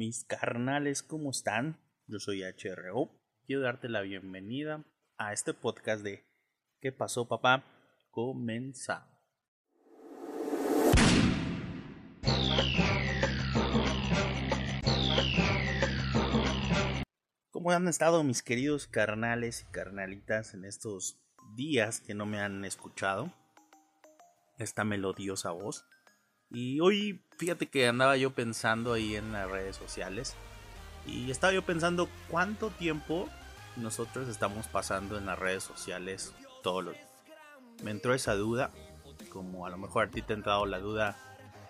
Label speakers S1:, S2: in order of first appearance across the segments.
S1: Mis carnales, ¿cómo están? Yo soy HRO. Quiero darte la bienvenida a este podcast de ¿Qué pasó, papá? Comenzamos. ¿Cómo han estado mis queridos carnales y carnalitas en estos días que no me han escuchado? Esta melodiosa voz. Y hoy, fíjate que andaba yo pensando ahí en las redes sociales. Y estaba yo pensando cuánto tiempo nosotros estamos pasando en las redes sociales todos los Me entró esa duda, como a lo mejor a ti te ha entrado la duda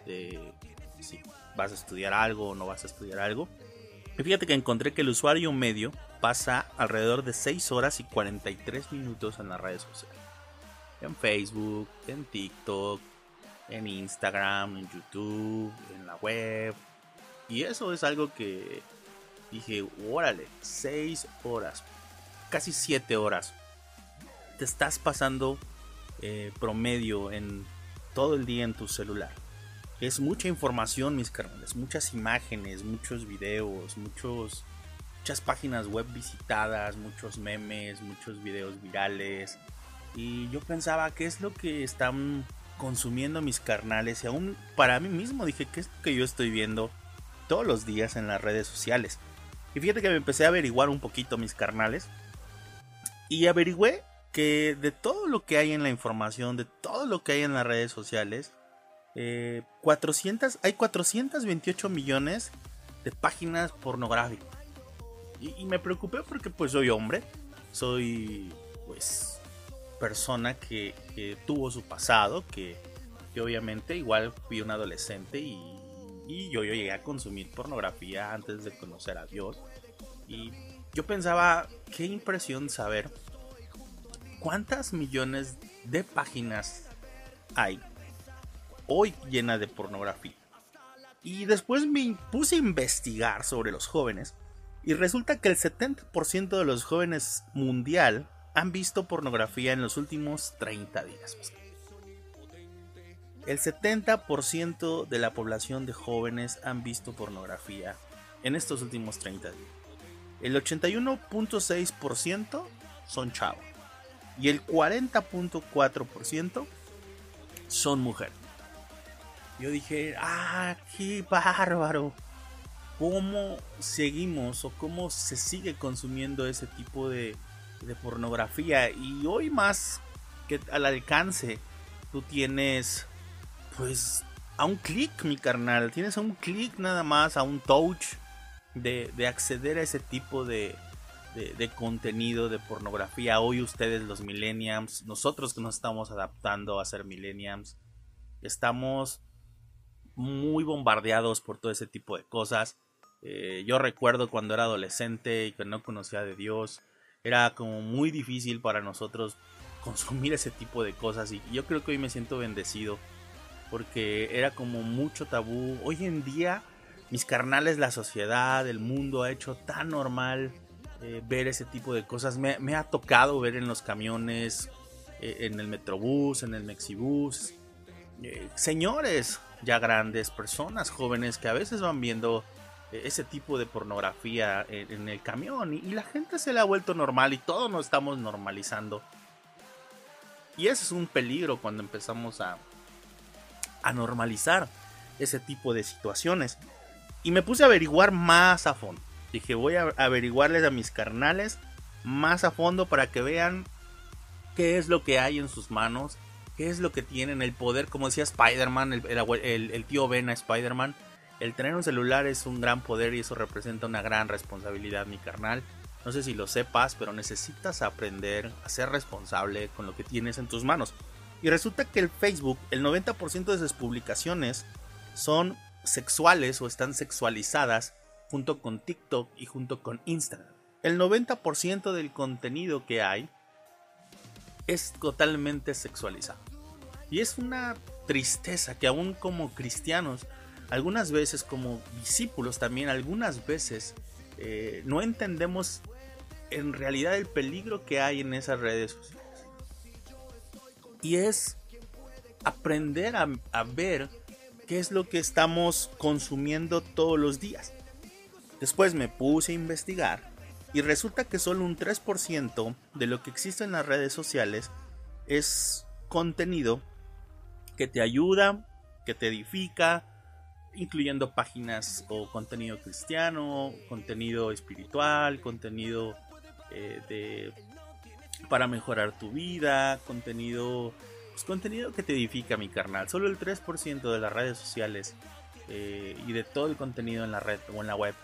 S1: de si vas a estudiar algo o no vas a estudiar algo. Y fíjate que encontré que el usuario medio pasa alrededor de 6 horas y 43 minutos en las redes sociales. En Facebook, en TikTok, en Instagram, en YouTube, en la web. Y eso es algo que dije, órale, 6 horas, casi 7 horas. Te estás pasando eh, promedio en todo el día en tu celular. Es mucha información, mis carnales, muchas imágenes, muchos videos, muchos, muchas páginas web visitadas, muchos memes, muchos videos virales. Y yo pensaba, ¿qué es lo que están consumiendo mis carnales? Y aún para mí mismo dije, ¿qué es lo que yo estoy viendo todos los días en las redes sociales? Y fíjate que me empecé a averiguar un poquito mis carnales. Y averigüé que de todo lo que hay en la información, de todo lo que hay en las redes sociales, 400, eh, hay 428 millones de páginas pornográficas. Y, me preocupé porque pues soy hombre, soy pues persona que, tuvo su pasado, que, obviamente igual fui un adolescente y, yo, yo llegué a consumir pornografía antes de conocer a Dios. Y yo pensaba, qué impresión saber cuántas millones de páginas hay hoy llena de pornografía. Y después me puse a investigar sobre los jóvenes y resulta que el 70% de los jóvenes mundial han visto pornografía en los últimos 30 días. El 70% de la población de jóvenes han visto pornografía en estos últimos 30 días. El 81.6% son chavos y el 40.4% son mujeres. Yo dije, ah, qué bárbaro. ¿Cómo seguimos o cómo se sigue consumiendo ese tipo de, de pornografía? Y hoy más que al alcance, tú tienes, pues, a un clic, mi carnal. Tienes a un clic nada más, a un touch de, de acceder a ese tipo de, contenido de pornografía. Hoy ustedes los millennials, nosotros que nos estamos adaptando a ser millennials, estamos muy bombardeados por todo ese tipo de cosas. Eh, yo recuerdo cuando era adolescente y que no conocía de Dios, era como muy difícil para nosotros consumir ese tipo de cosas y yo creo que hoy me siento bendecido porque era como mucho tabú. Hoy en día mis carnales, la sociedad, el mundo ha hecho tan normal eh, ver ese tipo de cosas. Me, ha tocado ver en los camiones, eh, en el metrobús, en el mexibús, señores ya grandes, personas jóvenes que a veces van viendo eh, ese tipo de pornografía en, el camión y, la gente se le ha vuelto normal y todos nos estamos normalizando. Y ese es un peligro cuando empezamos a, a normalizar ese tipo de situaciones. Y me puse a averiguar más a fondo. Dije, voy a averiguarles a mis carnales más a fondo para que vean qué es lo que hay en sus manos qué es lo que tienen, el poder, como decía Spider-Man, el, tío Ben a Spider-Man, el tener un celular es un gran poder y eso representa una gran responsabilidad, mi carnal. No sé si lo sepas, pero necesitas aprender a ser responsable con lo que tienes en tus manos. Y resulta que el Facebook, el 90% de sus publicaciones son sexuales o están sexualizadas junto con TikTok y junto con Instagram. El 90% del contenido que hay es totalmente sexualizado. Y es una tristeza que aún como cristianos, algunas veces como discípulos también, algunas veces eh, no entendemos en realidad el peligro que hay en esas redes sociales. Y es aprender a, a ver qué es lo que estamos consumiendo todos los días. Después me puse a investigar y resulta que solo un 3% de lo que existe en las redes sociales es contenido que te ayuda, que te edifica, incluyendo páginas o contenido cristiano, contenido espiritual, contenido eh, de, para mejorar tu vida, contenido, pues, contenido que te edifica mi carnal. Solo el 3% de las redes sociales eh, y de todo el contenido en la red o en la web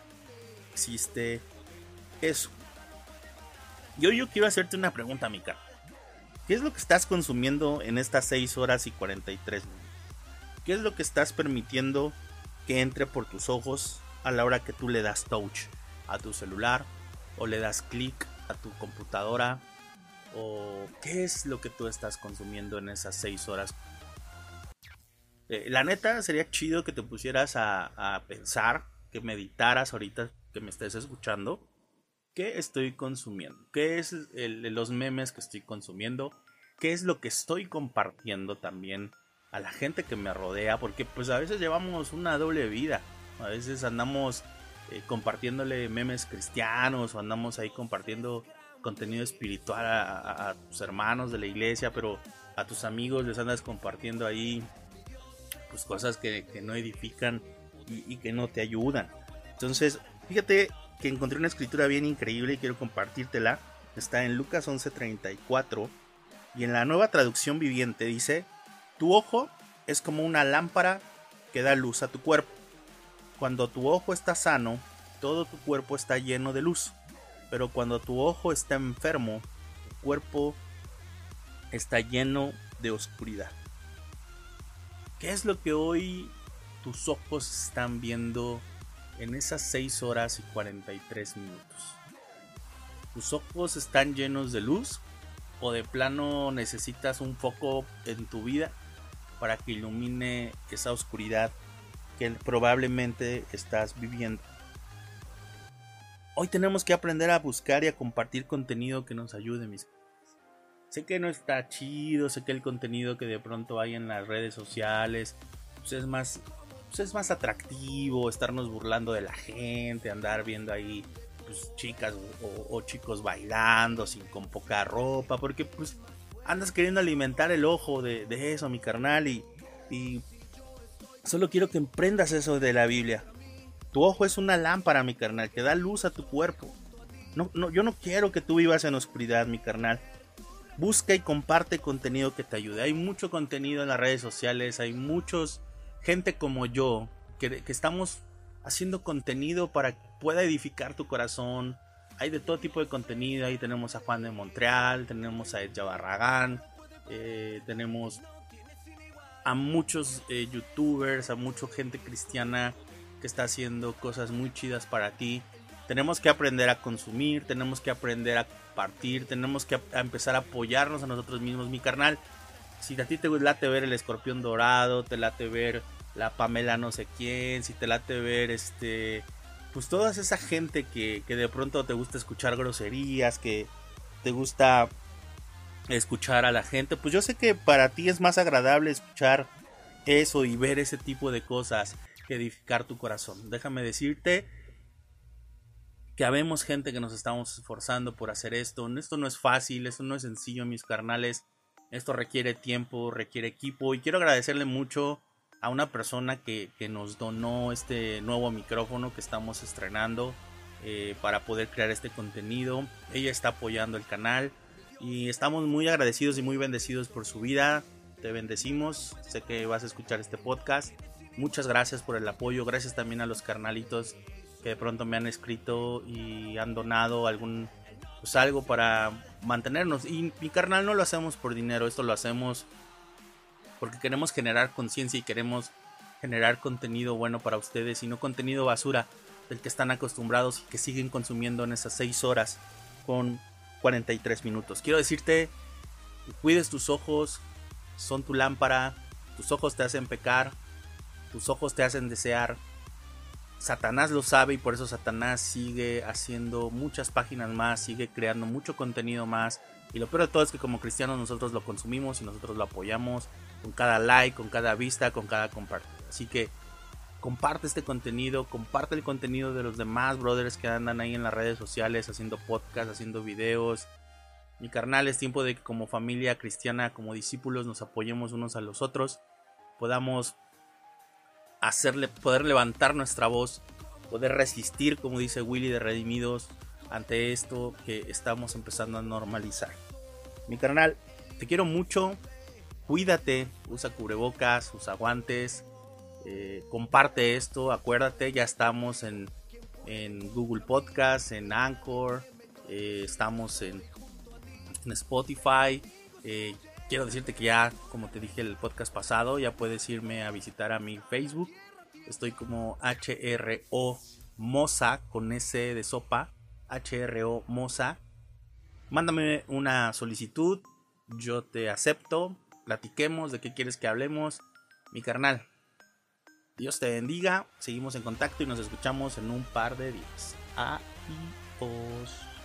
S1: existe eso. Yo, yo quiero hacerte una pregunta, mi carnal. ¿Qué es lo que estás consumiendo en estas 6 horas y 43 minutos? ¿Qué es lo que estás permitiendo que entre por tus ojos a la hora que tú le das touch a tu celular o le das clic a tu computadora o qué es lo que tú estás consumiendo en esas 6 horas. Eh, la neta sería chido que te pusieras a, pensar, que meditaras ahorita que me estés escuchando. ¿Qué estoy consumiendo? ¿Qué es los memes que estoy consumiendo? ¿Qué es lo que estoy compartiendo también a la gente que me rodea? Porque pues a veces llevamos una doble vida. A veces andamos eh, compartiéndole memes cristianos o andamos ahí compartiendo contenido espiritual a, tus hermanos de la iglesia, pero a tus amigos les andas compartiendo ahí pues cosas que, no edifican y, que no te ayudan. Entonces, fíjate que encontré una escritura bien increíble y quiero compartírtela. Está en Lucas 11:34 y en la nueva traducción viviente dice, tu ojo es como una lámpara que da luz a tu cuerpo. Cuando tu ojo está sano, todo tu cuerpo está lleno de luz. Pero cuando tu ojo está enfermo, tu cuerpo está lleno de oscuridad. ¿Qué es lo que hoy tus ojos están viendo en esas 6 horas y 43 minutos? ¿Tus ojos están llenos de luz? ¿O de plano necesitas un foco en tu vida para que ilumine esa oscuridad que probablemente estás viviendo. Hoy tenemos que aprender a buscar y a compartir contenido que nos ayude, mis Sé que no está chido, sé que el contenido que de pronto hay en las redes sociales pues es más pues es más atractivo estarnos burlando de la gente, andar viendo ahí pues, chicas o, chicos bailando sin con poca ropa, porque pues andas queriendo alimentar el ojo de, eso, mi carnal, y, y Solo quiero que emprendas eso de la Biblia. Tu ojo es una lámpara, mi carnal, que da luz a tu cuerpo. No, no, yo no quiero que tú vivas en oscuridad, mi carnal. Busca y comparte contenido que te ayude. Hay mucho contenido en las redes sociales, hay muchos gente como yo que, estamos haciendo contenido para que pueda edificar tu corazón. Hay de todo tipo de contenido. Ahí tenemos a Juan de Montreal, tenemos a Edja Barragán, eh, tenemos a muchos eh, youtubers, a mucha gente cristiana que está haciendo cosas muy chidas para ti. Tenemos que aprender a consumir, tenemos que aprender a partir, tenemos que empezar a apoyarnos a nosotros mismos. Mi carnal, si a ti te late ver el escorpión dorado, te late ver la Pamela no sé quién, si te late ver este, pues toda esa gente que, que de pronto te gusta escuchar groserías, que te gusta escuchar a la gente, pues yo sé que para ti es más agradable escuchar eso y ver ese tipo de cosas que edificar tu corazón. Déjame decirte que habemos gente que nos estamos esforzando por hacer esto. Esto no es fácil, esto no es sencillo, mis carnales. Esto requiere tiempo, requiere equipo y quiero agradecerle mucho a una persona que, nos donó este nuevo micrófono que estamos estrenando eh, para poder crear este contenido. Ella está apoyando el canal. Y estamos muy agradecidos y muy bendecidos por su vida. Te bendecimos. Sé que vas a escuchar este podcast. Muchas gracias por el apoyo. Gracias también a los carnalitos que de pronto me han escrito y han donado algún pues algo para mantenernos. Y mi carnal no lo hacemos por dinero, esto lo hacemos porque queremos generar conciencia y queremos generar contenido bueno para ustedes y no contenido basura del que están acostumbrados y que siguen consumiendo en esas 6 horas con 43 minutos. Quiero decirte, cuides tus ojos, son tu lámpara, tus ojos te hacen pecar, tus ojos te hacen desear. Satanás lo sabe y por eso Satanás sigue haciendo muchas páginas más, sigue creando mucho contenido más. Y lo peor de todo es que como cristianos nosotros lo consumimos y nosotros lo apoyamos con cada like, con cada vista, con cada compartir. Así que comparte este contenido, comparte el contenido de los demás brothers que andan ahí en las redes sociales haciendo podcasts, haciendo videos. Mi carnal, es tiempo de que como familia cristiana, como discípulos, nos apoyemos unos a los otros, podamos hacerle, poder levantar nuestra voz, poder resistir, como dice Willy de Redimidos, ante esto que estamos empezando a normalizar. Mi carnal, te quiero mucho, cuídate, usa cubrebocas, usa guantes, eh, comparte esto, acuérdate, ya estamos en, Google Podcast, en Anchor, eh, estamos en, Spotify. Eh, quiero decirte que ya, como te dije el podcast pasado, ya puedes irme a visitar a mi Facebook. Estoy como HRO Moza con S de sopa. HRO Moza. Mándame una solicitud. Yo te acepto. Platiquemos de qué quieres que hablemos. Mi carnal. Dios te bendiga. Seguimos en contacto y nos escuchamos en un par de días. Adiós.